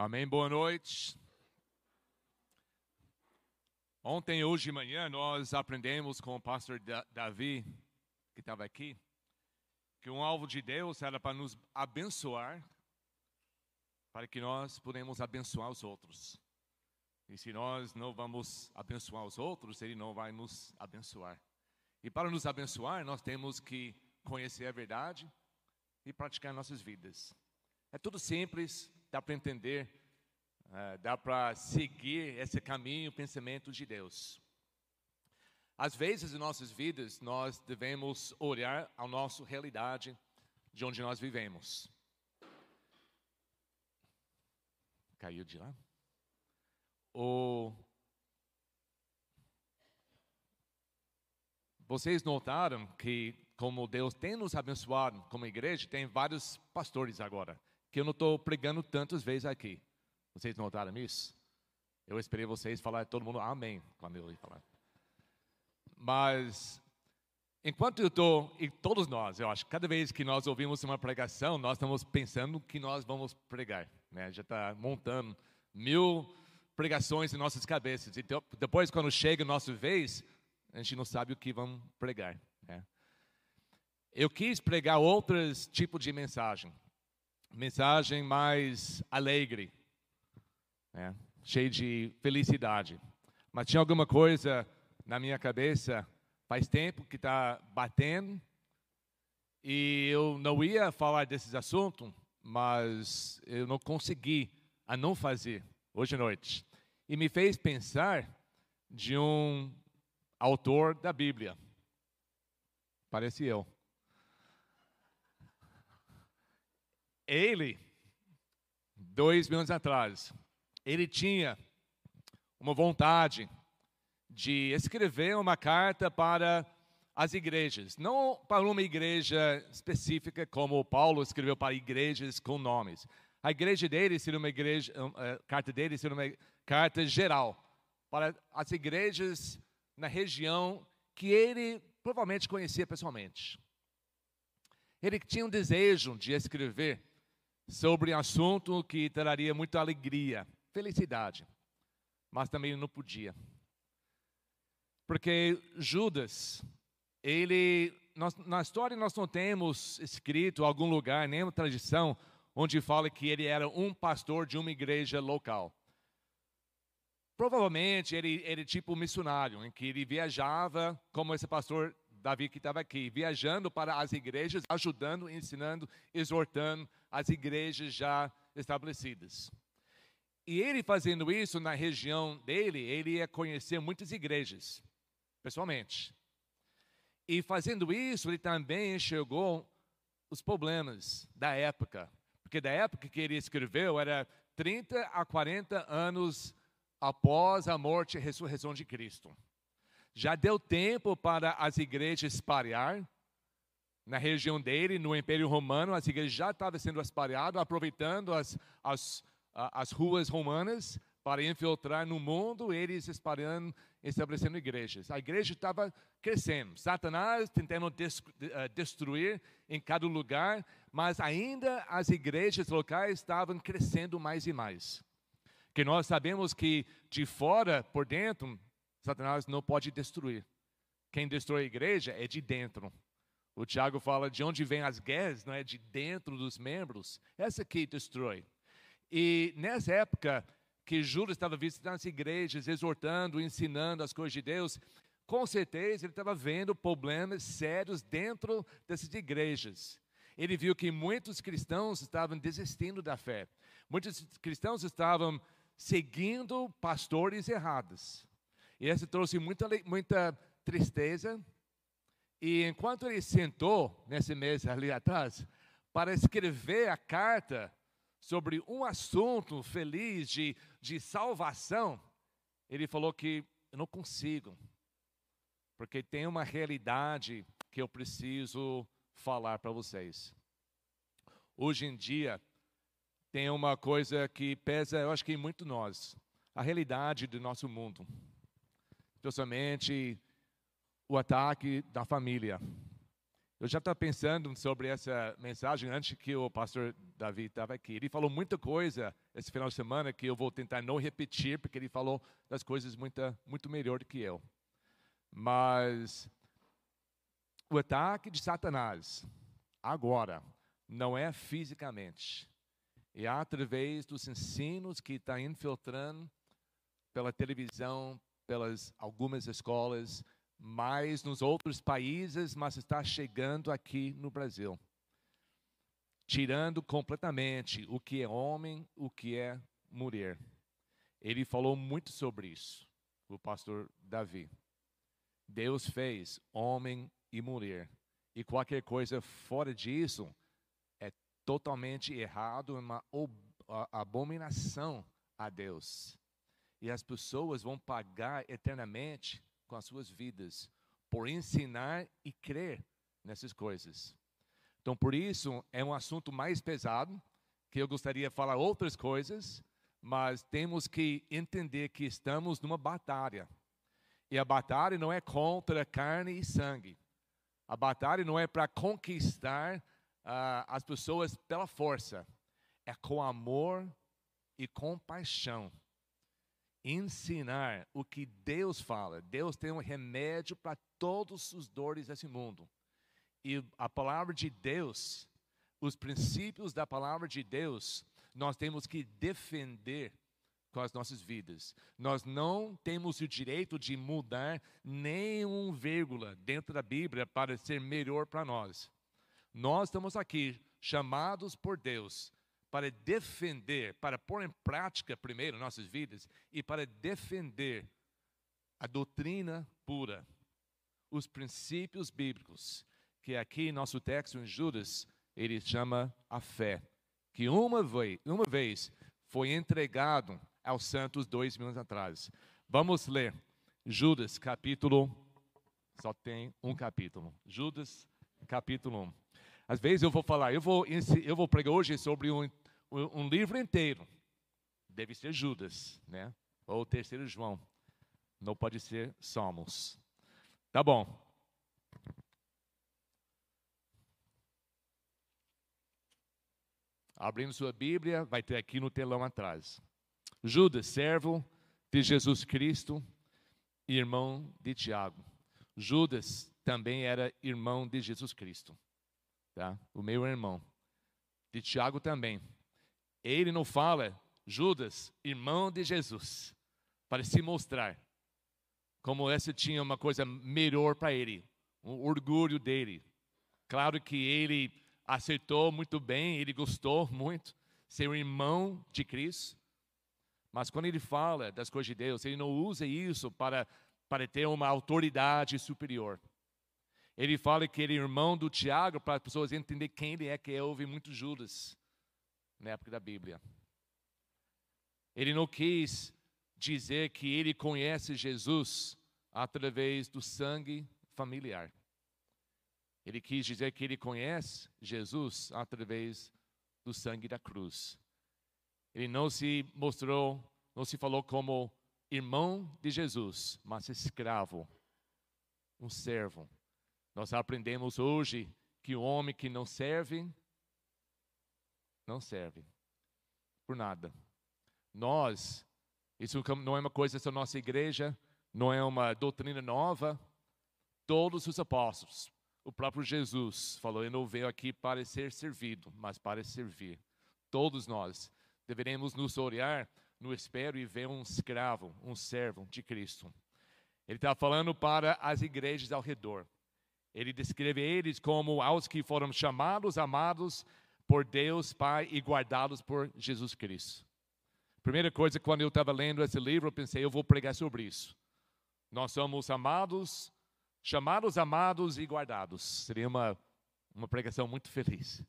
Amém, boa noite. Ontem, hoje de manhã, nós aprendemos com o pastor Davi, que estava aqui, que um alvo de Deus era para nos abençoar, para que nós pudemos abençoar os outros. E se nós não vamos abençoar os outros, Ele não vai nos abençoar. E para nos abençoar, nós temos que conhecer a verdade e praticar nossas vidas. É tudo simples, dá para entender, uh, dá para seguir esse caminho, pensamento de Deus. Às vezes em nossas vidas nós devemos olhar a nossa realidade de onde nós vivemos. Caiu de lá? O... Vocês notaram que, como Deus tem nos abençoado como igreja, tem vários pastores agora que eu não estou pregando tantas vezes aqui. Vocês notaram isso? Eu esperei vocês falar, todo mundo amém, quando eu ia falar. Mas, enquanto eu estou, e todos nós, eu acho, cada vez que nós ouvimos uma pregação, nós estamos pensando que nós vamos pregar. Né? Já está montando mil pregações em nossas cabeças. E depois, quando chega a nossa vez, a gente não sabe o que vamos pregar. Né? Eu quis pregar outros tipos de mensagem mensagem mais alegre, né? cheia de felicidade. Mas tinha alguma coisa na minha cabeça faz tempo que está batendo e eu não ia falar desses assuntos, mas eu não consegui a não fazer hoje à noite. E me fez pensar de um autor da Bíblia. Parece eu. Ele, dois mil anos atrás, ele tinha uma vontade de escrever uma carta para as igrejas, não para uma igreja específica como Paulo escreveu para igrejas com nomes. A igreja dele seria uma igreja, a carta dele seria uma carta geral para as igrejas na região que ele provavelmente conhecia pessoalmente. Ele tinha um desejo de escrever sobre um assunto que traria muita alegria, felicidade, mas também não podia. Porque Judas, ele, nós, na história nós não temos escrito algum lugar, nenhuma tradição, onde fala que ele era um pastor de uma igreja local. Provavelmente ele era tipo missionário, em que ele viajava como esse pastor Davi que estava aqui, viajando para as igrejas, ajudando, ensinando, exortando as igrejas já estabelecidas. E ele fazendo isso na região dele, ele ia conhecer muitas igrejas, pessoalmente. E fazendo isso, ele também enxergou os problemas da época. Porque da época que ele escreveu era 30 a 40 anos após a morte e ressurreição de Cristo. Já deu tempo para as igrejas espalhar, na região dele, no Império Romano, as igrejas já estavam sendo espalhadas, aproveitando as, as, as ruas romanas para infiltrar no mundo, eles espalhando, estabelecendo igrejas. A igreja estava crescendo, Satanás tentando eh, destruir em cada lugar, mas ainda as igrejas locais estavam crescendo mais e mais. Que nós sabemos que de fora por dentro, Satanás não pode destruir. Quem destrói a igreja é de dentro. O Tiago fala de onde vêm as guerras, não é de dentro dos membros. Essa que destrói. E nessa época que Judas estava visitando as igrejas, exortando, ensinando as coisas de Deus, com certeza ele estava vendo problemas sérios dentro dessas igrejas. Ele viu que muitos cristãos estavam desistindo da fé. Muitos cristãos estavam seguindo pastores errados. E isso trouxe muita, muita tristeza, e enquanto ele sentou nesse mês ali atrás para escrever a carta sobre um assunto feliz de, de salvação, ele falou que eu não consigo, porque tem uma realidade que eu preciso falar para vocês. Hoje em dia, tem uma coisa que pesa, eu acho que em muito nós, a realidade do nosso mundo. Especialmente o ataque da família. Eu já estava pensando sobre essa mensagem antes que o pastor Davi estava aqui. Ele falou muita coisa esse final de semana que eu vou tentar não repetir, porque ele falou das coisas muito, muito melhor do que eu. Mas o ataque de Satanás, agora, não é fisicamente. É através dos ensinos que está infiltrando pela televisão, pelas algumas escolas, mais nos outros países, mas está chegando aqui no Brasil. Tirando completamente o que é homem, o que é mulher. Ele falou muito sobre isso, o pastor Davi. Deus fez homem e mulher. E qualquer coisa fora disso é totalmente errado, é uma abominação a Deus. E as pessoas vão pagar eternamente com as suas vidas por ensinar e crer nessas coisas. Então, por isso, é um assunto mais pesado, que eu gostaria de falar outras coisas, mas temos que entender que estamos numa batalha. E a batalha não é contra carne e sangue. A batalha não é para conquistar uh, as pessoas pela força. É com amor e compaixão ensinar o que Deus fala. Deus tem um remédio para todos os dores desse mundo. E a palavra de Deus, os princípios da palavra de Deus, nós temos que defender com as nossas vidas. Nós não temos o direito de mudar nenhum vírgula dentro da Bíblia para ser melhor para nós. Nós estamos aqui chamados por Deus para defender, para pôr em prática primeiro nossas vidas e para defender a doutrina pura, os princípios bíblicos, que aqui nosso texto em Judas ele chama a fé, que uma vez, uma vez foi entregado aos santos dois mil anos atrás. Vamos ler Judas capítulo, só tem um capítulo. Judas capítulo 1. Às vezes eu vou falar, eu vou, eu vou pregar hoje sobre um, um livro inteiro. Deve ser Judas, né? Ou terceiro João. Não pode ser Somos. Tá bom. Abrindo sua Bíblia, vai ter aqui no telão atrás. Judas, servo de Jesus Cristo, irmão de Tiago. Judas também era irmão de Jesus Cristo tá? O meu irmão. De Tiago também. Ele não fala Judas, irmão de Jesus, para se mostrar como essa tinha uma coisa melhor para ele, um orgulho dele. Claro que ele aceitou muito bem, ele gostou muito ser irmão de Cristo. Mas quando ele fala das coisas de Deus, ele não usa isso para, para ter uma autoridade superior. Ele fala que ele é irmão do Tiago, para as pessoas entenderem quem ele é, que é, houve muito Judas na época da Bíblia. Ele não quis dizer que ele conhece Jesus através do sangue familiar. Ele quis dizer que ele conhece Jesus através do sangue da cruz. Ele não se mostrou, não se falou como irmão de Jesus, mas escravo, um servo nós aprendemos hoje que o homem que não serve, não serve por nada. Nós, isso não é uma coisa da nossa igreja, não é uma doutrina nova. Todos os apóstolos, o próprio Jesus falou: Eu não veio aqui para ser servido, mas para servir. Todos nós deveremos nos olhar no espelho e ver um escravo, um servo de Cristo. Ele está falando para as igrejas ao redor. Ele descreve eles como aos que foram chamados, amados por Deus Pai e guardados por Jesus Cristo. Primeira coisa, quando eu estava lendo esse livro, eu pensei, eu vou pregar sobre isso. Nós somos amados, chamados, amados e guardados. Seria uma, uma pregação muito feliz.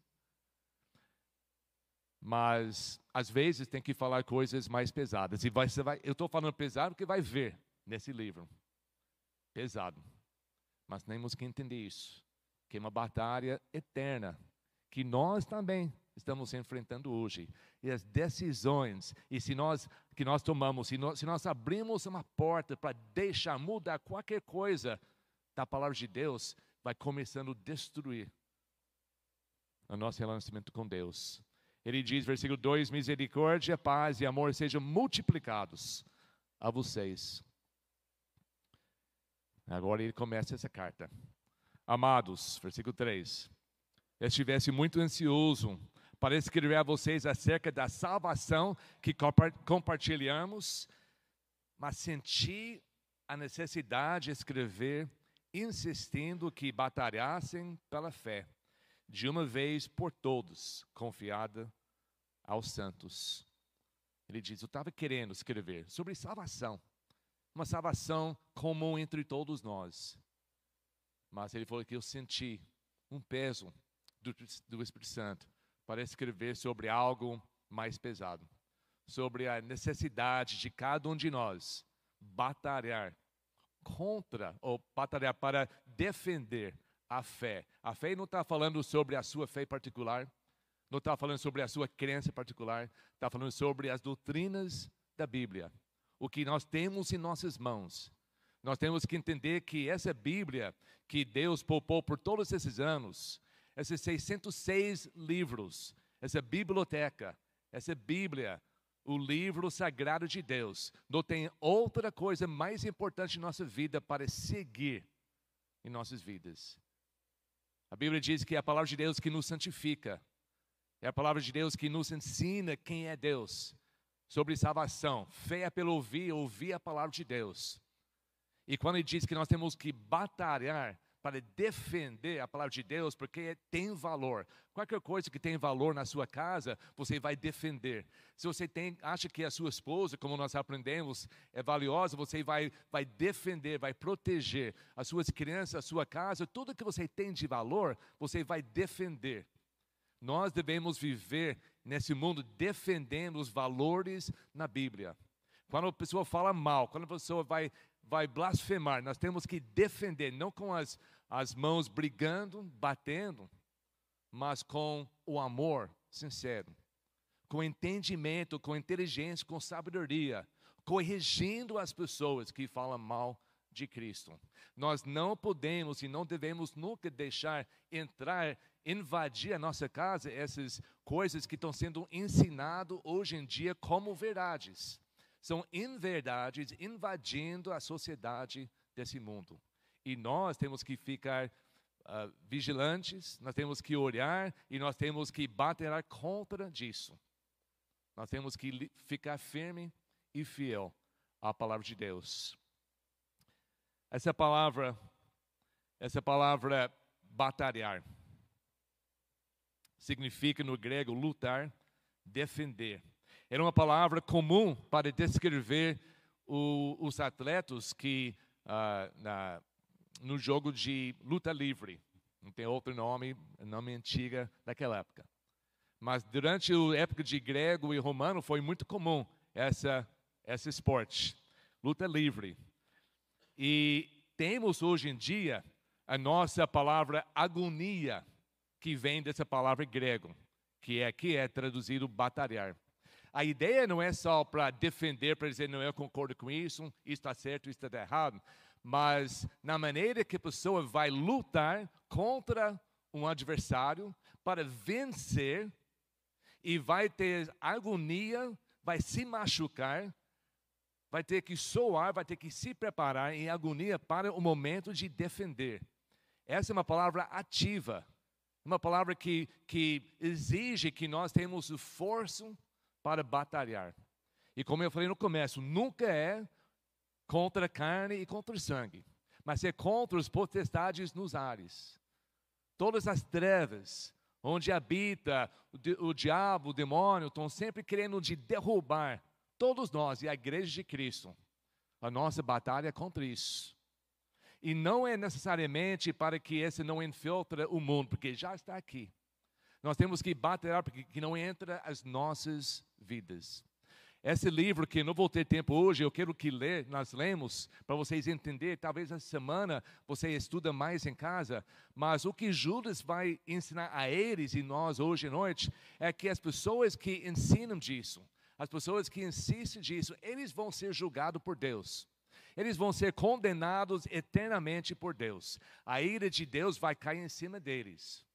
Mas, às vezes, tem que falar coisas mais pesadas. E vai, vai, eu estou falando pesado porque vai ver nesse livro. Pesado. Mas temos que entender isso, que é uma batalha eterna, que nós também estamos enfrentando hoje. E as decisões, e se nós que nós tomamos, se nós, se nós abrimos uma porta para deixar mudar qualquer coisa da palavra de Deus, vai começando a destruir o nosso relacionamento com Deus. Ele diz, versículo 2: Misericórdia, paz e amor sejam multiplicados a vocês. Agora ele começa essa carta. Amados, versículo 3. Estivesse muito ansioso para escrever a vocês acerca da salvação que compartilhamos, mas senti a necessidade de escrever, insistindo que batalhassem pela fé, de uma vez por todos, confiada aos santos. Ele diz: Eu estava querendo escrever sobre salvação, uma salvação comum entre todos nós. Mas ele falou que eu senti um peso do, do Espírito Santo para escrever sobre algo mais pesado, sobre a necessidade de cada um de nós batalhar contra, ou batalhar para defender a fé. A fé não está falando sobre a sua fé particular, não está falando sobre a sua crença particular, está falando sobre as doutrinas da Bíblia. O que nós temos em nossas mãos. Nós temos que entender que essa Bíblia que Deus poupou por todos esses anos, esses 606 livros, essa biblioteca, essa Bíblia, o livro sagrado de Deus, não tem outra coisa mais importante em nossa vida para seguir em nossas vidas. A Bíblia diz que é a palavra de Deus que nos santifica, é a palavra de Deus que nos ensina quem é Deus, sobre salvação. Fé é pelo ouvir, ouvir a palavra de Deus. E quando ele diz que nós temos que batalhar para defender a palavra de Deus, porque tem valor. Qualquer coisa que tem valor na sua casa, você vai defender. Se você tem, acha que a sua esposa, como nós aprendemos, é valiosa, você vai, vai defender, vai proteger as suas crianças, a sua casa, tudo que você tem de valor, você vai defender. Nós devemos viver nesse mundo defendendo os valores na Bíblia. Quando a pessoa fala mal, quando a pessoa vai, vai blasfemar, nós temos que defender, não com as, as mãos brigando, batendo, mas com o amor sincero, com entendimento, com inteligência, com sabedoria, corrigindo as pessoas que falam mal de Cristo. Nós não podemos e não devemos nunca deixar entrar invadir a nossa casa essas coisas que estão sendo ensinadas hoje em dia como verdades. São inverdades invadindo a sociedade desse mundo. E nós temos que ficar uh, vigilantes, nós temos que olhar e nós temos que bater contra disso. Nós temos que ficar firme e fiel à palavra de Deus. Essa palavra, essa palavra batalhar significa no grego lutar, defender. Era uma palavra comum para descrever o, os atletas que ah, na, no jogo de luta livre. Não tem outro nome, nome antiga daquela época. Mas durante a época de grego e romano foi muito comum essa esse esporte, luta livre. E temos hoje em dia a nossa palavra agonia que vem dessa palavra grego, que é que é traduzido batalhar. A ideia não é só para defender, para dizer, não, eu concordo com isso, isso está certo, isso está errado, mas na maneira que a pessoa vai lutar contra um adversário para vencer e vai ter agonia, vai se machucar, vai ter que soar, vai ter que se preparar em agonia para o momento de defender. Essa é uma palavra ativa uma palavra que, que exige que nós tenhamos esforço para batalhar. E como eu falei no começo, nunca é contra a carne e contra o sangue, mas é contra os potestades nos ares. Todas as trevas, onde habita o, o diabo, o demônio, estão sempre querendo de derrubar todos nós e a igreja de Cristo. A nossa batalha é contra isso. E não é necessariamente para que esse não infiltre o mundo, porque já está aqui. Nós temos que bater para que não entre as nossas vidas. Esse livro que não vou ter tempo hoje, eu quero que ler, nós lemos para vocês entenderem. Talvez essa semana você estuda mais em casa, mas o que Judas vai ensinar a eles e nós hoje à noite é que as pessoas que ensinam disso, as pessoas que insistem disso, eles vão ser julgados por Deus. Eles vão ser condenados eternamente por Deus. A ira de Deus vai cair em cima deles.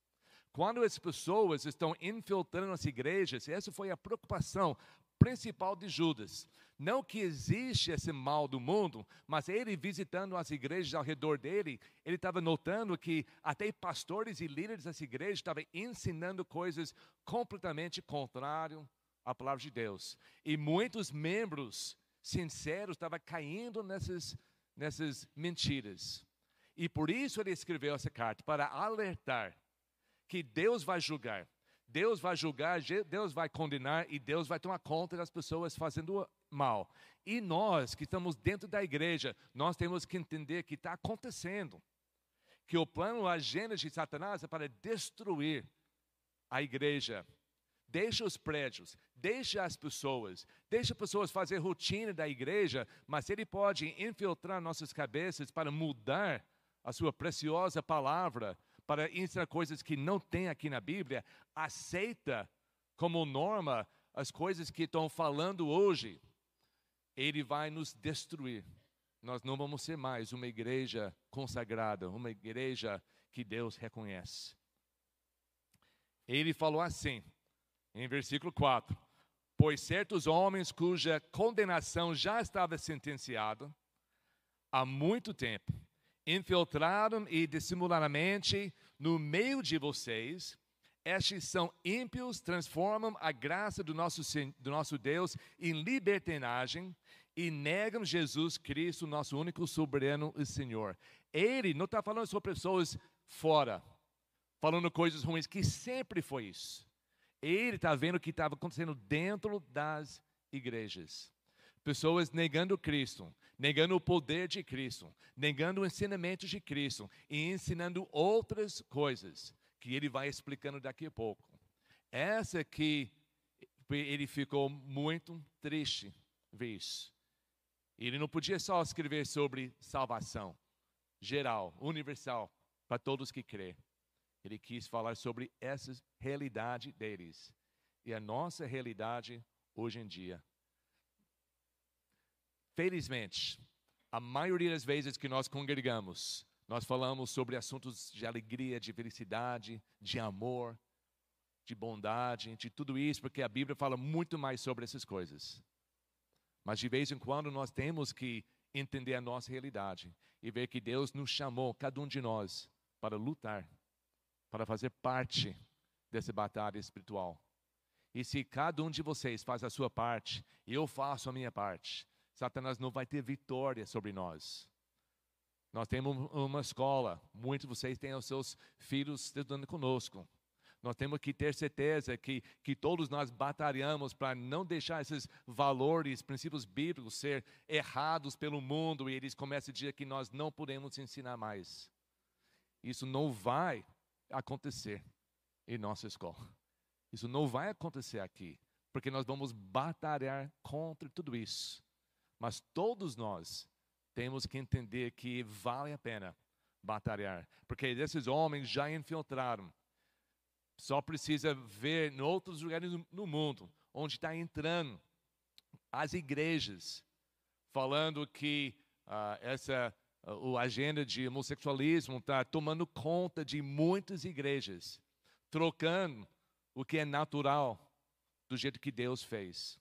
Quando as pessoas estão infiltrando as igrejas, essa foi a preocupação principal de Judas. Não que existe esse mal do mundo, mas ele visitando as igrejas ao redor dele, ele estava notando que até pastores e líderes das igrejas estavam ensinando coisas completamente contrárias à palavra de Deus. E muitos membros sinceros estavam caindo nessas, nessas mentiras. E por isso ele escreveu essa carta, para alertar que Deus vai julgar. Deus vai julgar, Deus vai condenar e Deus vai tomar conta das pessoas fazendo mal. E nós que estamos dentro da igreja, nós temos que entender que está acontecendo. Que o plano, a agenda de Satanás é para destruir a igreja. Deixa os prédios, deixa as pessoas, deixa as pessoas fazer rotina da igreja, mas ele pode infiltrar nossas cabeças para mudar a sua preciosa palavra para ensinar coisas que não tem aqui na Bíblia, aceita como norma as coisas que estão falando hoje, ele vai nos destruir. Nós não vamos ser mais uma igreja consagrada, uma igreja que Deus reconhece. Ele falou assim, em versículo 4: Pois certos homens cuja condenação já estava sentenciada há muito tempo, infiltraram e dissimuladamente no meio de vocês. Estes são ímpios, transformam a graça do nosso, do nosso Deus em libertinagem e negam Jesus Cristo, nosso único soberano e Senhor. Ele não está falando sobre pessoas fora, falando coisas ruins, que sempre foi isso. Ele está vendo o que estava acontecendo dentro das igrejas. Pessoas negando Cristo, negando o poder de Cristo, negando o ensinamento de Cristo e ensinando outras coisas que ele vai explicando daqui a pouco. Essa que ele ficou muito triste isso. Ele não podia só escrever sobre salvação geral, universal, para todos que crê. Ele quis falar sobre essa realidade deles e a nossa realidade hoje em dia. Felizmente, a maioria das vezes que nós congregamos, nós falamos sobre assuntos de alegria, de felicidade, de amor, de bondade, de tudo isso, porque a Bíblia fala muito mais sobre essas coisas. Mas de vez em quando nós temos que entender a nossa realidade e ver que Deus nos chamou, cada um de nós, para lutar, para fazer parte dessa batalha espiritual. E se cada um de vocês faz a sua parte, eu faço a minha parte, Satanás não vai ter vitória sobre nós. Nós temos uma escola, muitos de vocês têm os seus filhos estudando conosco. Nós temos que ter certeza que, que todos nós batalhamos para não deixar esses valores, princípios bíblicos ser errados pelo mundo e eles começam a dizer que nós não podemos ensinar mais. Isso não vai acontecer em nossa escola. Isso não vai acontecer aqui, porque nós vamos batalhar contra tudo isso. Mas todos nós temos que entender que vale a pena batalhar, porque esses homens já infiltraram. Só precisa ver em outros lugares no mundo onde está entrando as igrejas falando que uh, essa a agenda de homossexualismo está tomando conta de muitas igrejas, trocando o que é natural do jeito que Deus fez.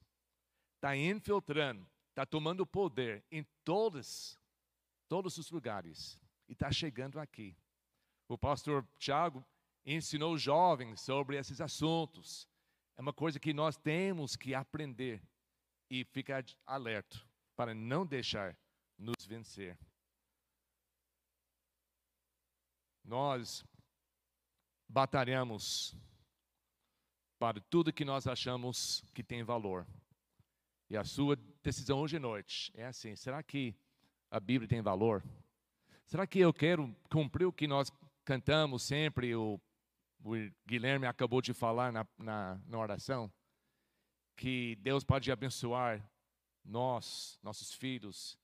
Está infiltrando está tomando poder em todos, todos os lugares e está chegando aqui. O pastor Tiago ensinou jovens sobre esses assuntos. É uma coisa que nós temos que aprender e ficar alerta para não deixar nos vencer. Nós batalhamos para tudo que nós achamos que tem valor. E a sua decisão hoje à noite é assim: será que a Bíblia tem valor? Será que eu quero cumprir o que nós cantamos sempre? O, o Guilherme acabou de falar na, na, na oração. Que Deus pode abençoar nós, nossos filhos,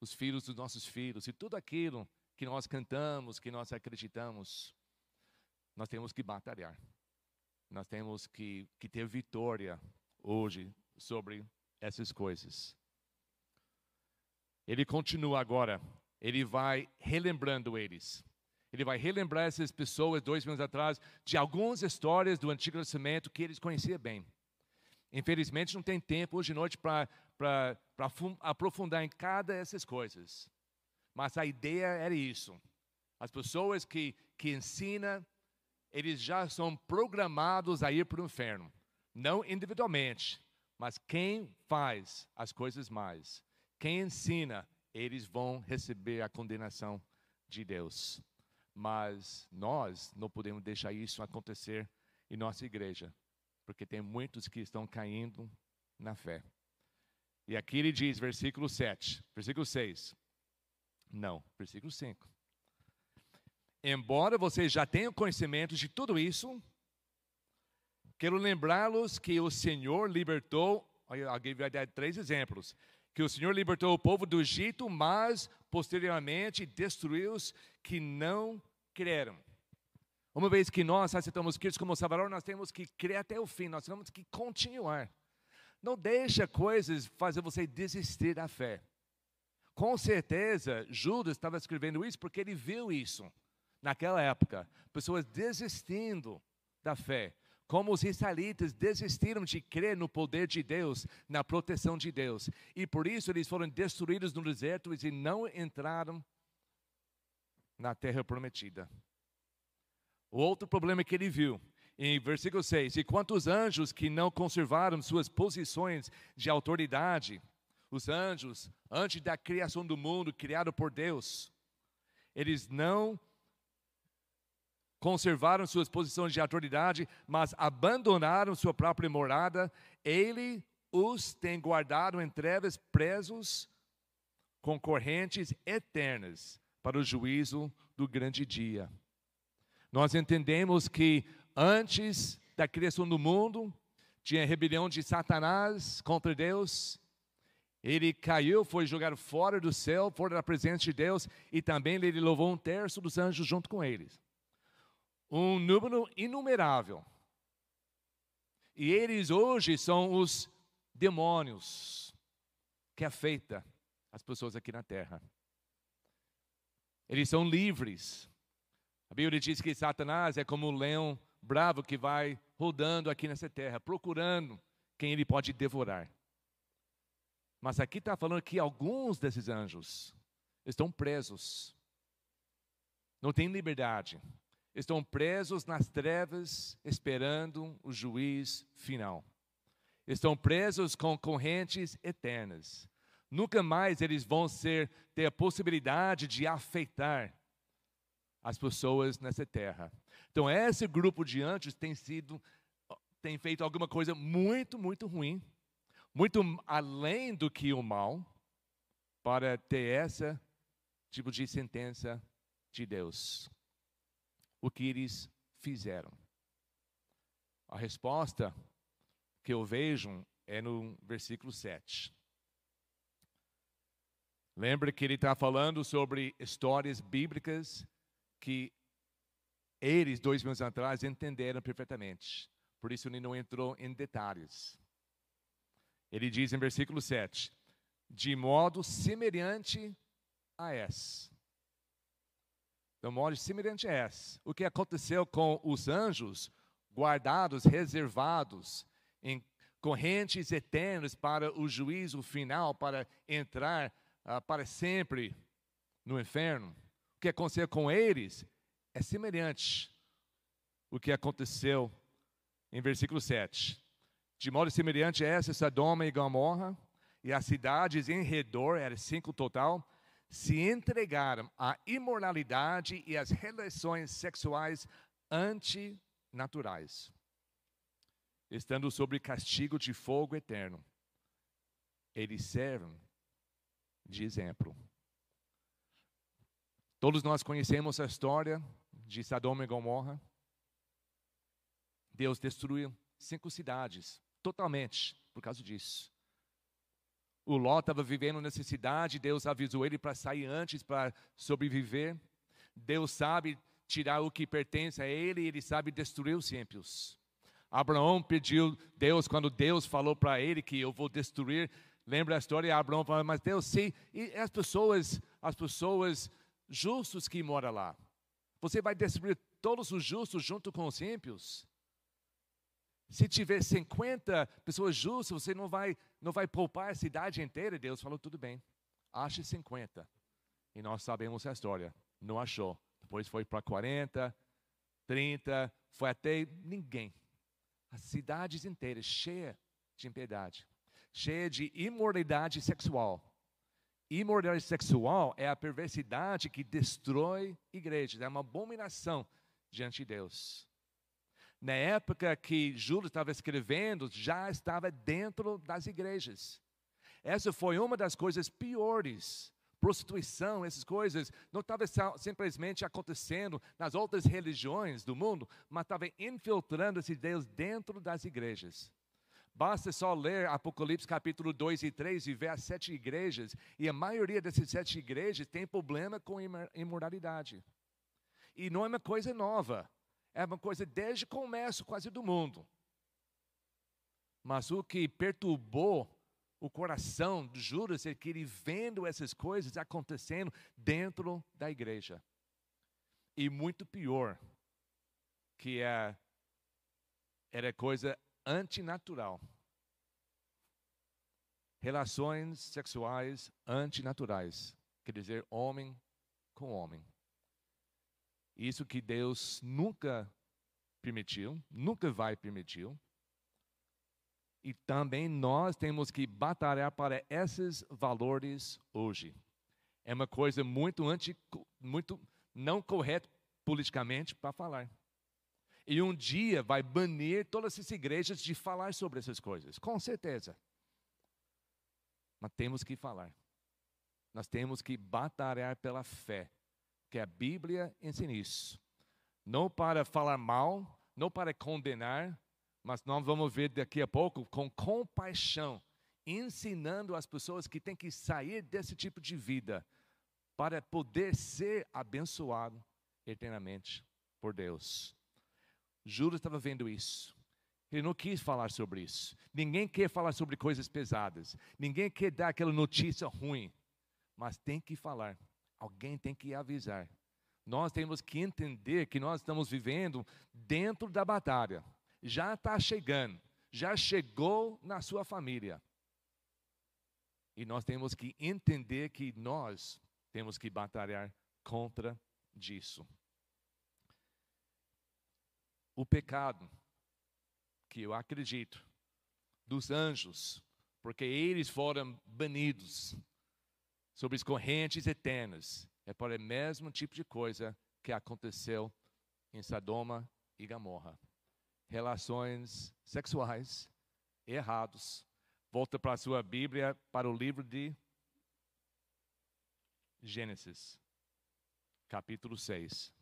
os filhos dos nossos filhos, e tudo aquilo que nós cantamos, que nós acreditamos, nós temos que batalhar. Nós temos que, que ter vitória hoje sobre essas coisas. ele continua agora, ele vai relembrando eles. Ele vai relembrar essas pessoas, dois anos atrás, de algumas histórias do Antigo Testamento que eles conheciam bem. Infelizmente, não tem tempo hoje de noite para aprofundar em cada dessas coisas. Mas a ideia era isso. As pessoas que, que ensinam, eles já são programados a ir para o inferno. Não individualmente, mas quem faz as coisas mais, quem ensina, eles vão receber a condenação de Deus. Mas nós não podemos deixar isso acontecer em nossa igreja, porque tem muitos que estão caindo na fé. E aqui ele diz, versículo 7, versículo 6. Não, versículo 5. Embora vocês já tenham conhecimento de tudo isso, quero lembrá-los que o Senhor libertou, alguém vai dar três exemplos, que o Senhor libertou o povo do Egito, mas posteriormente destruiu os que não creram. Uma vez que nós aceitamos Cristo como Salvador, nós temos que crer até o fim, nós temos que continuar. Não deixa coisas fazer você desistir da fé. Com certeza, Judas estava escrevendo isso porque ele viu isso naquela época. Pessoas desistindo da fé. Como os israelitas desistiram de crer no poder de Deus, na proteção de Deus. E por isso eles foram destruídos no deserto e não entraram na terra prometida. O outro problema que ele viu, em versículo 6: E quantos anjos que não conservaram suas posições de autoridade, os anjos, antes da criação do mundo, criado por Deus, eles não conservaram suas posições de autoridade, mas abandonaram sua própria morada, ele os tem guardado em trevas presos com correntes eternas para o juízo do grande dia. Nós entendemos que antes da criação do mundo, tinha rebelião de Satanás contra Deus. Ele caiu, foi jogado fora do céu, fora da presença de Deus, e também ele levou um terço dos anjos junto com eles. Um número inumerável. E eles hoje são os demônios que afetam as pessoas aqui na terra. Eles são livres. A Bíblia diz que Satanás é como um leão bravo que vai rodando aqui nessa terra, procurando quem ele pode devorar. Mas aqui está falando que alguns desses anjos estão presos, não têm liberdade, estão presos nas trevas, esperando o juiz final. Estão presos com correntes eternas. Nunca mais eles vão ser, ter a possibilidade de afetar as pessoas nessa terra. Então, esse grupo de anjos tem sido, tem feito alguma coisa muito, muito ruim, muito além do que o mal, para ter esse tipo de sentença de Deus. O que eles fizeram? A resposta que eu vejo é no versículo 7. Lembra que ele está falando sobre histórias bíblicas que eles, dois mil anos atrás, entenderam perfeitamente. Por isso ele não entrou em detalhes. Ele diz em versículo 7: de modo semelhante a esse. De modo semelhante a esse. O que aconteceu com os anjos guardados, reservados em correntes eternas para o juízo final, para entrar ah, para sempre no inferno. O que aconteceu com eles é semelhante o que aconteceu em versículo 7. De modo semelhante a essa, Sodoma e Gomorra e as cidades em redor, eram cinco total, se entregaram à imoralidade e às relações sexuais antinaturais, estando sob castigo de fogo eterno. Eles servem de exemplo. Todos nós conhecemos a história de Sodoma e Gomorra. Deus destruiu cinco cidades, totalmente, por causa disso. O Ló estava vivendo necessidade, Deus avisou ele para sair antes, para sobreviver. Deus sabe tirar o que pertence a ele e ele sabe destruir os ímpios. Abraão pediu Deus, quando Deus falou para ele que eu vou destruir Lembra a história? Abraão fala, mas Deus, sim, e as pessoas, as pessoas justos que moram lá. Você vai destruir todos os justos junto com os ímpios? Se tiver 50 pessoas justas, você não vai, não vai poupar a cidade inteira. Deus falou, tudo bem, ache 50. E nós sabemos a história. Não achou. Depois foi para 40, 30, foi até ninguém. As cidades inteiras cheias de impiedade, cheia de imoralidade sexual. Imoralidade sexual é a perversidade que destrói igrejas, é uma abominação diante de Deus. Na época que Júlio estava escrevendo, já estava dentro das igrejas. Essa foi uma das coisas piores. Prostituição, essas coisas, não estava simplesmente acontecendo nas outras religiões do mundo, mas estava infiltrando esses Deus dentro das igrejas. Basta só ler Apocalipse capítulo 2 e 3 e ver as sete igrejas, e a maioria dessas sete igrejas tem problema com imoralidade. E não é uma coisa nova, é uma coisa desde o começo quase do mundo. Mas o que perturbou o coração de Judas é que ele vendo essas coisas acontecendo dentro da igreja. E muito pior, que é, era coisa antinatural. Relações sexuais antinaturais, quer dizer, homem com homem. Isso que Deus nunca permitiu, nunca vai permitir. E também nós temos que batalhar para esses valores hoje. É uma coisa muito anti, muito não correta politicamente para falar. E um dia vai banir todas essas igrejas de falar sobre essas coisas, com certeza. Mas temos que falar. Nós temos que batalhar pela fé, que a Bíblia ensina isso. Não para falar mal, não para condenar, mas nós vamos ver daqui a pouco com compaixão, ensinando as pessoas que têm que sair desse tipo de vida para poder ser abençoado eternamente por Deus. Judas estava vendo isso. Ele não quis falar sobre isso. Ninguém quer falar sobre coisas pesadas. Ninguém quer dar aquela notícia ruim. Mas tem que falar. Alguém tem que avisar. Nós temos que entender que nós estamos vivendo dentro da batalha. Já está chegando. Já chegou na sua família. E nós temos que entender que nós temos que batalhar contra disso o pecado, que eu acredito, dos anjos, porque eles foram banidos sobre as correntes eternas. É para o mesmo tipo de coisa que aconteceu em Sodoma e Gomorra. Relações sexuais errados. Volta para a sua Bíblia, para o livro de Gênesis, capítulo 6.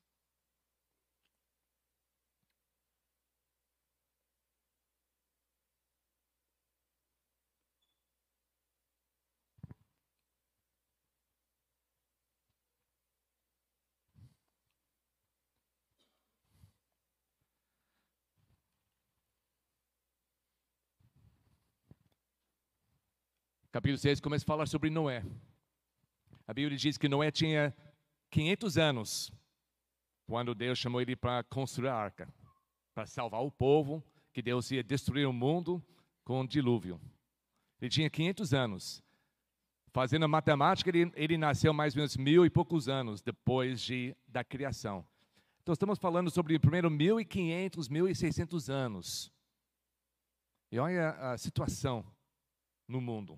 Capítulo 6 começa a falar sobre Noé. A Bíblia diz que Noé tinha 500 anos quando Deus chamou ele para construir a arca, para salvar o povo, que Deus ia destruir o mundo com um dilúvio. Ele tinha 500 anos. Fazendo a matemática, ele, ele nasceu mais ou menos mil e poucos anos depois de, da criação. Então, estamos falando sobre primeiro 1.500, 1.600 anos. E olha a situação no mundo.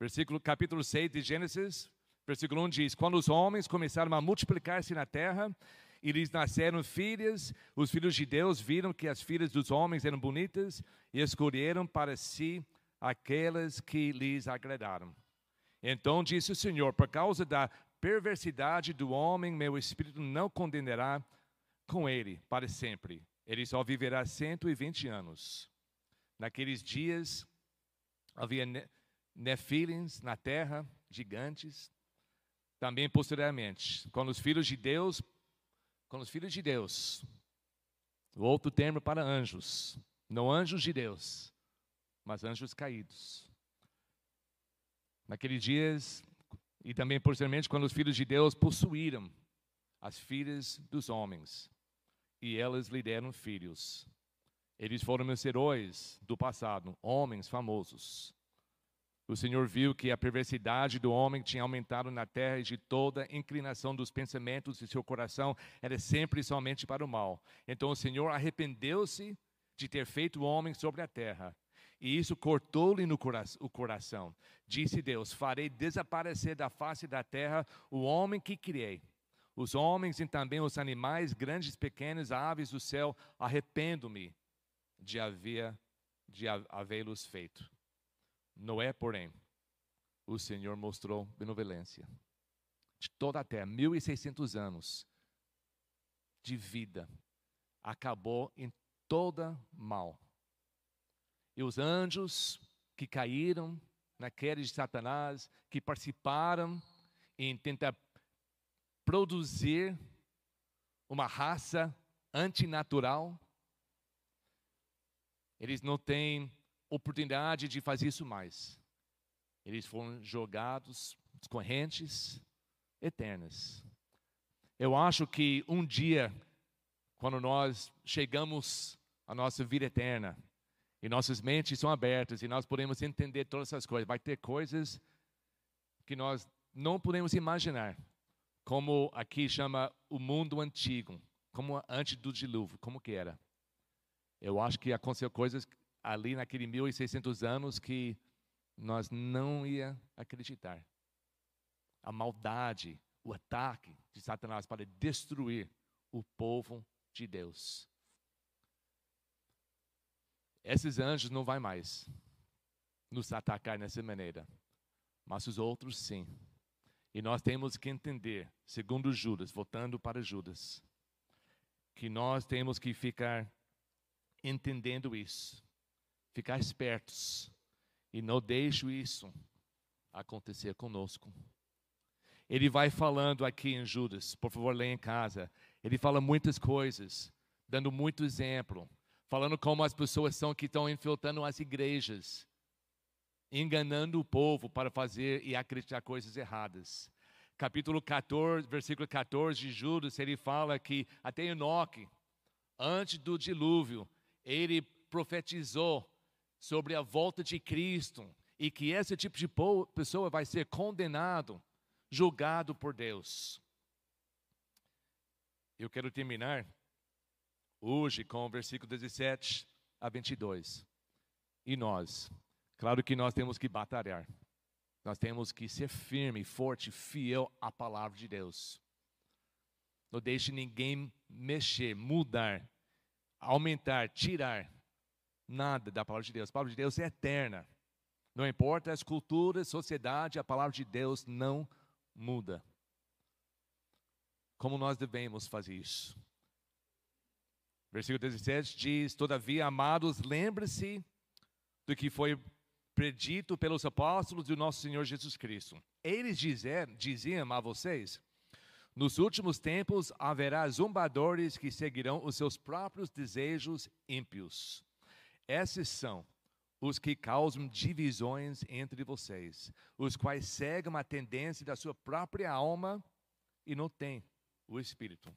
Versículo, capítulo 6 de Gênesis, versículo 1 diz: Quando os homens começaram a multiplicar-se na terra, e lhes nasceram filhas, os filhos de Deus viram que as filhas dos homens eram bonitas e escolheram para si aquelas que lhes agradaram. Então disse o Senhor: Por causa da perversidade do homem, meu espírito não condenará com ele para sempre. Ele só viverá 120 anos. Naqueles dias havia nefilins na terra, gigantes. Também posteriormente, quando os filhos de Deus, quando os filhos de Deus, o outro termo para anjos, não anjos de Deus, mas anjos caídos. Naqueles dias, e também posteriormente, quando os filhos de Deus possuíram as filhas dos homens, e elas lhe deram filhos. Eles foram meus heróis do passado, homens famosos. O Senhor viu que a perversidade do homem tinha aumentado na terra e de toda inclinação dos pensamentos de seu coração era sempre e somente para o mal. Então o Senhor arrependeu-se de ter feito o homem sobre a terra. E isso cortou-lhe no cora o coração. Disse Deus: Farei desaparecer da face da terra o homem que criei. Os homens e também os animais, grandes pequenos, aves do céu, arrependo-me de havê-los feito. Noé, porém, o Senhor mostrou benevolência. De toda a terra, 1600 anos de vida, acabou em toda mal. E os anjos que caíram na queda de Satanás, que participaram em tentar produzir uma raça antinatural, eles não têm oportunidade de fazer isso mais. Eles foram jogados correntes eternas. Eu acho que um dia, quando nós chegamos à nossa vida eterna, e nossas mentes são abertas, e nós podemos entender todas essas coisas, vai ter coisas que nós não podemos imaginar, como aqui chama o mundo antigo, como antes do dilúvio, como que era. Eu acho que aconteceu coisas ali naquele 1600 anos que nós não ia acreditar. A maldade, o ataque de Satanás para destruir o povo de Deus. Esses anjos não vão mais nos atacar dessa maneira, mas os outros sim. E nós temos que entender, segundo Judas, voltando para Judas, que nós temos que ficar entendendo isso ficar espertos e não deixe isso acontecer conosco. Ele vai falando aqui em Judas, por favor, leia em casa. Ele fala muitas coisas, dando muito exemplo, falando como as pessoas são que estão infiltrando as igrejas, enganando o povo para fazer e acreditar coisas erradas. Capítulo 14, versículo 14 de Judas, ele fala que até Enoque, antes do dilúvio, ele profetizou sobre a volta de Cristo e que esse tipo de pessoa vai ser condenado, julgado por Deus. Eu quero terminar hoje com o versículo 17 a 22. E nós, claro que nós temos que batalhar. Nós temos que ser firme, forte, fiel à palavra de Deus. Não deixe ninguém mexer, mudar, aumentar, tirar nada da palavra de Deus. A palavra de Deus é eterna. Não importa as culturas, sociedade, a palavra de Deus não muda. Como nós devemos fazer isso? Versículo 17 diz: Todavia, amados, lembre-se do que foi predito pelos apóstolos do nosso Senhor Jesus Cristo. Eles dizer, diziam a vocês: Nos últimos tempos haverá zombadores que seguirão os seus próprios desejos ímpios. Esses são os que causam divisões entre vocês, os quais seguem a tendência da sua própria alma e não têm o Espírito.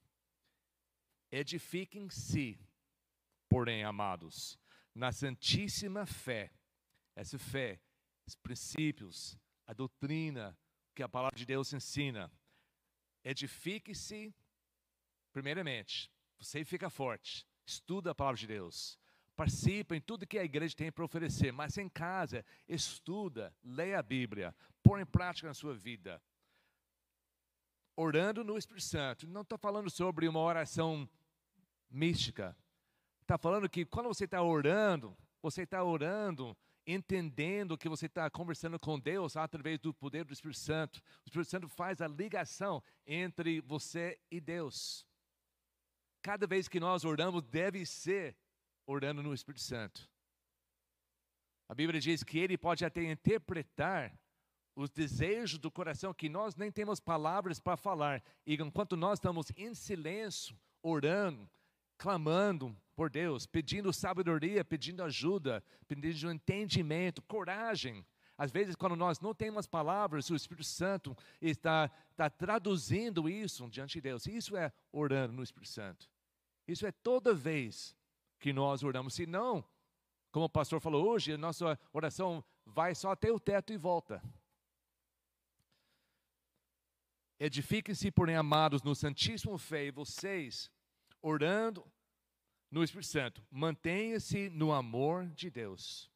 Edifiquem-se, porém, amados, na santíssima fé, essa fé, os princípios, a doutrina que a palavra de Deus ensina. Edifique-se, primeiramente, você fica forte, estuda a palavra de Deus participa em tudo que a igreja tem para oferecer, mas em casa, estuda, leia a Bíblia, põe em prática na sua vida. Orando no Espírito Santo. Não estou falando sobre uma oração mística. Está falando que quando você está orando, você está orando entendendo que você está conversando com Deus através do poder do Espírito Santo. O Espírito Santo faz a ligação entre você e Deus. Cada vez que nós oramos, deve ser orando no Espírito Santo. A Bíblia diz que ele pode até interpretar os desejos do coração que nós nem temos palavras para falar. E enquanto nós estamos em silêncio, orando, clamando por Deus, pedindo sabedoria, pedindo ajuda, pedindo entendimento, coragem, Às vezes, quando nós não temos palavras, o Espírito Santo está, está traduzindo isso diante de Deus. Isso é orando no Espírito Santo. Isso é toda vez que nós oramos. Se não, como o pastor falou hoje, a nossa oração vai só até o teto e volta. Edifiquem-se, porém, amados, no Santíssimo Fé, e vocês, orando no Espírito Santo, mantenha-se no amor de Deus,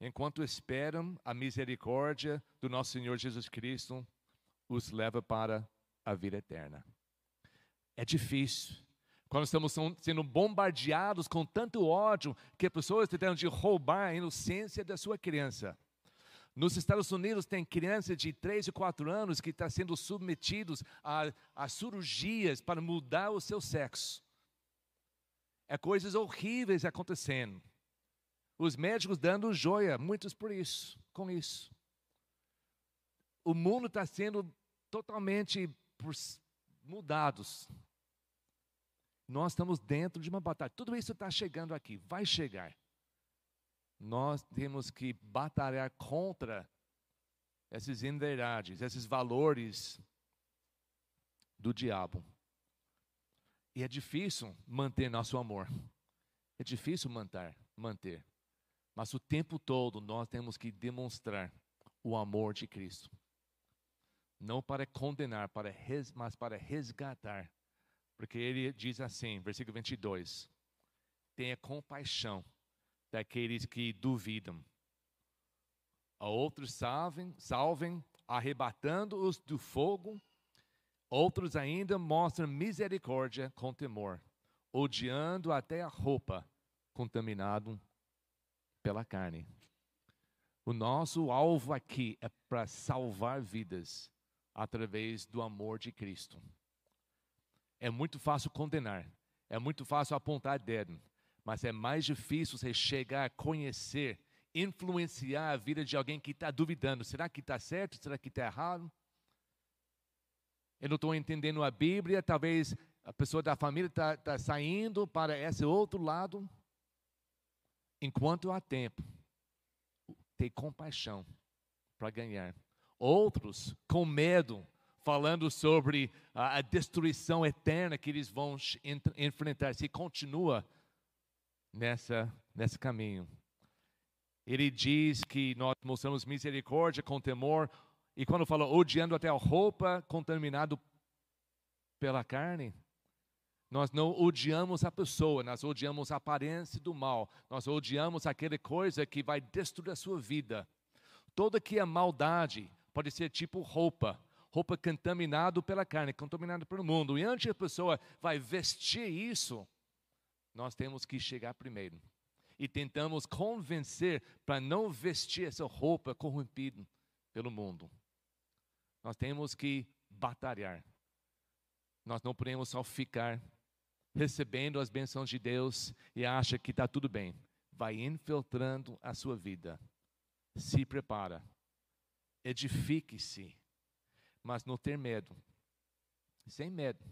enquanto esperam a misericórdia do nosso Senhor Jesus Cristo, os leva para a vida eterna. É difícil, quando estamos sendo bombardeados com tanto ódio que pessoas tentando de roubar a inocência da sua criança. Nos Estados Unidos tem crianças de 3 e 4 anos que estão sendo submetidos a, a cirurgias para mudar o seu sexo. É coisas horríveis acontecendo. Os médicos dando joia, muitos por isso, com isso. O mundo está sendo totalmente mudados. Nós estamos dentro de uma batalha. Tudo isso está chegando aqui, vai chegar. Nós temos que batalhar contra essas inverdades, esses valores do diabo. E é difícil manter nosso amor. É difícil manter, manter. Mas o tempo todo nós temos que demonstrar o amor de Cristo. Não para condenar, para res, mas para resgatar. Porque ele diz assim, versículo 22: Tenha compaixão daqueles que duvidam. A outros salvem, salvem arrebatando-os do fogo Outros ainda mostram misericórdia com temor, odiando até a roupa contaminado pela carne. O nosso alvo aqui é para salvar vidas através do amor de Cristo. É muito fácil condenar, é muito fácil apontar dedo, mas é mais difícil você chegar a conhecer, influenciar a vida de alguém que está duvidando: será que está certo? Será que está errado? eu não estou entendendo a Bíblia, talvez a pessoa da família está tá saindo para esse outro lado. Enquanto há tempo, ter compaixão para ganhar. Outros, com medo, falando sobre a, a destruição eterna que eles vão enfrentar se continua nessa, nesse caminho. Ele diz que nós mostramos misericórdia com temor, e quando fala odiando até a roupa contaminado pela carne, nós não odiamos a pessoa, nós odiamos a aparência do mal, nós odiamos aquela coisa que vai destruir a sua vida. Toda que é maldade pode ser tipo roupa, roupa contaminada pela carne, contaminada pelo mundo. E antes a pessoa vai vestir isso, nós temos que chegar primeiro. E tentamos convencer para não vestir essa roupa corrompida pelo mundo. Nós temos que batalhar. Nós não podemos só ficar recebendo as bênçãos de Deus e acha que está tudo bem. Vai infiltrando a sua vida. Se prepara. Edifique-se. Mas não ter medo. Sem medo.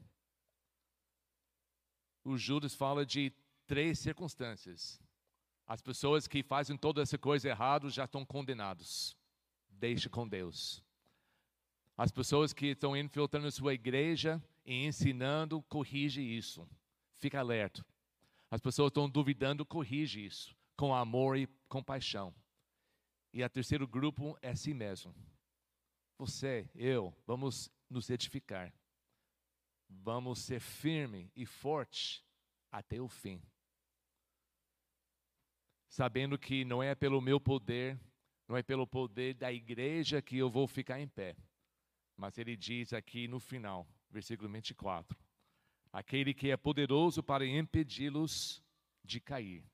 O Judas fala de três circunstâncias. As pessoas que fazem toda essa coisa errada já estão condenados. Deixe com Deus. As pessoas que estão infiltrando sua igreja e ensinando, corrige isso. Fica alerta. As pessoas estão duvidando, corrige isso. Com amor e compaixão. E o terceiro grupo é si mesmo. Você, eu, vamos nos edificar. Vamos ser firme e forte até o fim. Sabendo que não é pelo meu poder, não é pelo poder da igreja que eu vou ficar em pé mas ele diz aqui no final, versículo 24: aquele que é poderoso para impedi-los de cair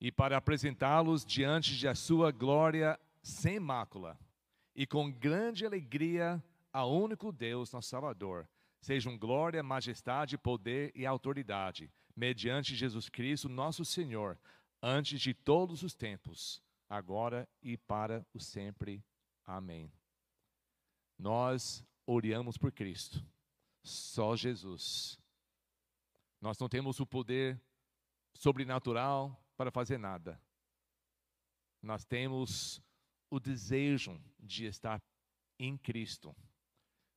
e para apresentá-los diante de a sua glória sem mácula e com grande alegria ao único Deus, nosso Salvador. Sejam glória, majestade, poder e autoridade, mediante Jesus Cristo, nosso Senhor, antes de todos os tempos, agora e para o sempre. Amém. Nós oramos por Cristo, só Jesus. Nós não temos o poder sobrenatural para fazer nada. nós temos o desejo de estar em Cristo.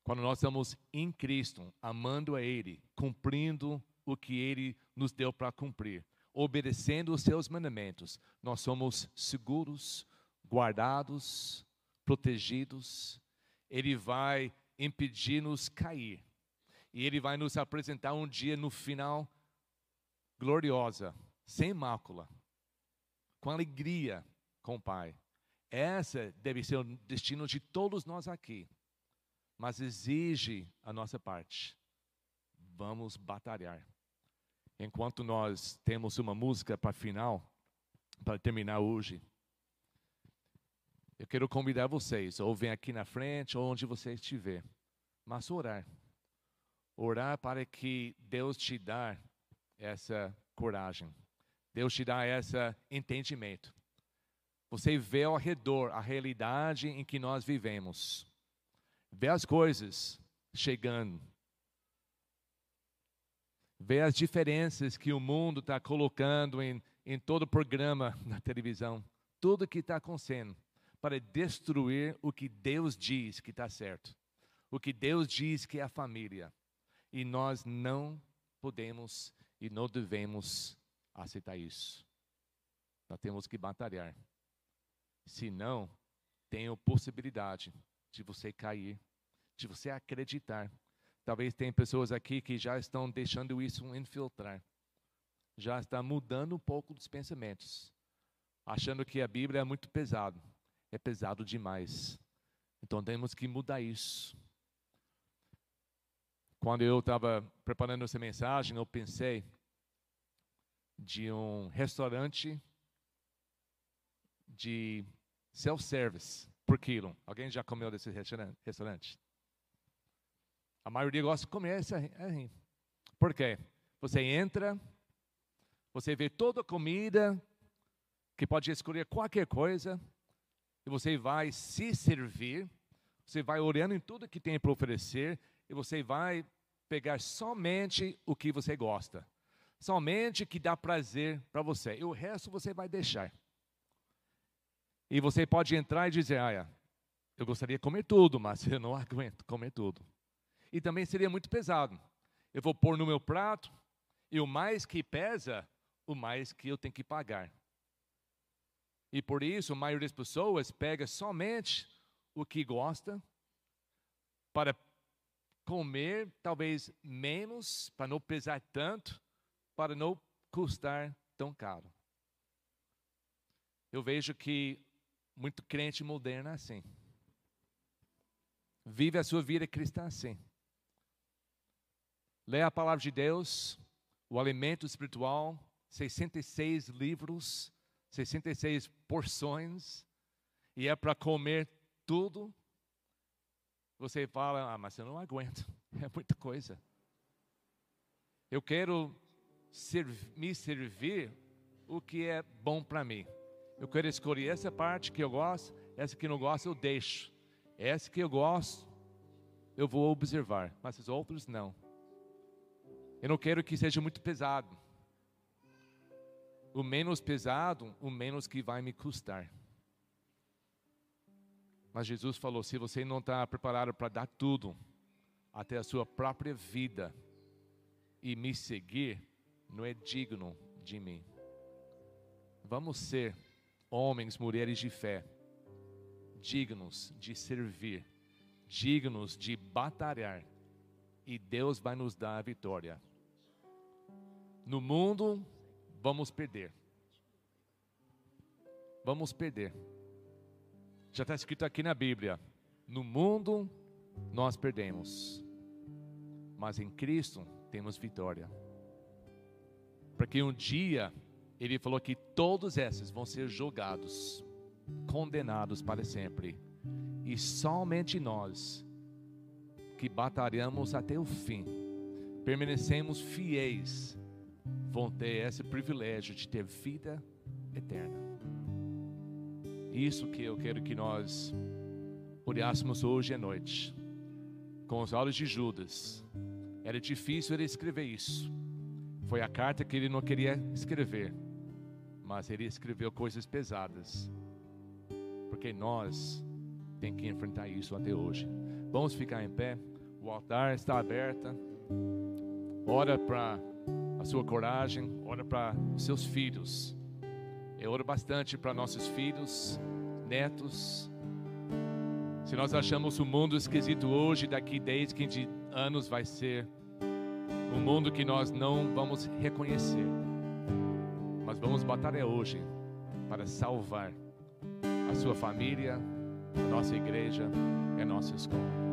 Quando nós estamos em Cristo, amando a Ele, cumprindo o que Ele nos deu para cumprir, obedecendo os seus mandamentos, nós somos seguros, guardados, protegidos. Ele vai impedir-nos cair. E Ele vai nos apresentar um dia no final gloriosa, sem mácula, com alegria com o Pai. Essa deve ser o destino de todos nós aqui, mas exige a nossa parte. Vamos batalhar. Enquanto nós temos uma música para final, para terminar hoje, eu quero convidar vocês, ou vem aqui na frente, ou onde você estiver, mas orar. Orar para que Deus te dê essa coragem. Deus te dá esse entendimento. Você vê ao redor a realidade em que nós vivemos. Vê as coisas chegando. Vê as diferenças que o mundo está colocando em, em todo programa na televisão. Tudo que está acontecendo para destruir o que Deus diz que está certo. O que Deus diz que é a família. E nós não podemos e não devemos aceitar isso. Nós temos que batalhar. Senão, a possibilidade de você cair, de você acreditar. Talvez tem pessoas aqui que já estão deixando isso infiltrar. Já está mudando um pouco dos pensamentos. Achando que a Bíblia é muito pesado. É pesado demais. Então temos que mudar isso. Quando eu estava preparando essa mensagem, eu pensei de um restaurante de self-service por quilo. Alguém já comeu desse restaurante? A maioria gosta de comer esse aí. Por quê? Você entra, você vê toda a comida, que pode escolher qualquer coisa, e você vai se servir, você vai olhando em tudo que tem para oferecer, e você vai pegar somente o que você gosta, somente o que dá prazer para você, e o resto você vai deixar. E você pode entrar e dizer: Ah, eu gostaria de comer tudo, mas eu não aguento comer tudo. E também seria muito pesado. Eu vou pôr no meu prato, e o mais que pesa, o mais que eu tenho que pagar. E por isso, a maioria das pessoas pega somente o que gosta para comer talvez menos, para não pesar tanto, para não custar tão caro. Eu vejo que muito crente moderno é assim. Vive a sua vida cristã assim. Lê a palavra de Deus, o alimento espiritual, 66 livros, 66 porções, e é para comer tudo. Você fala, ah, mas eu não aguento, é muita coisa. Eu quero me servir o que é bom para mim. Eu quero escolher essa parte que eu gosto, essa que não gosto eu deixo. Essa que eu gosto, eu vou observar, mas os outros não. Eu não quero que seja muito pesado. O menos pesado, o menos que vai me custar. Mas Jesus falou: se você não está preparado para dar tudo, até a sua própria vida, e me seguir, não é digno de mim. Vamos ser homens, mulheres de fé, dignos de servir, dignos de batalhar, e Deus vai nos dar a vitória. No mundo, vamos perder. Vamos perder. Já está escrito aqui na Bíblia: no mundo, nós perdemos, mas em Cristo temos vitória. Porque um dia ele falou que todos esses vão ser julgados, condenados para sempre. E somente nós, que batalhamos até o fim, permanecemos fiéis, vão ter esse privilégio de ter vida eterna. Isso que eu quero que nós olhássemos hoje à noite, com os olhos de Judas. Era difícil ele escrever isso. Foi a carta que ele não queria escrever mas ele escreveu coisas pesadas porque nós tem que enfrentar isso até hoje. Vamos ficar em pé. O altar está aberto. Ora para a sua coragem, ora para os seus filhos. Eu oro bastante para nossos filhos, netos. Se nós achamos o mundo esquisito hoje, daqui 10, 15 anos vai ser um mundo que nós não vamos reconhecer. Vamos batalhar hoje para salvar a sua família, a nossa igreja e a nossa escola.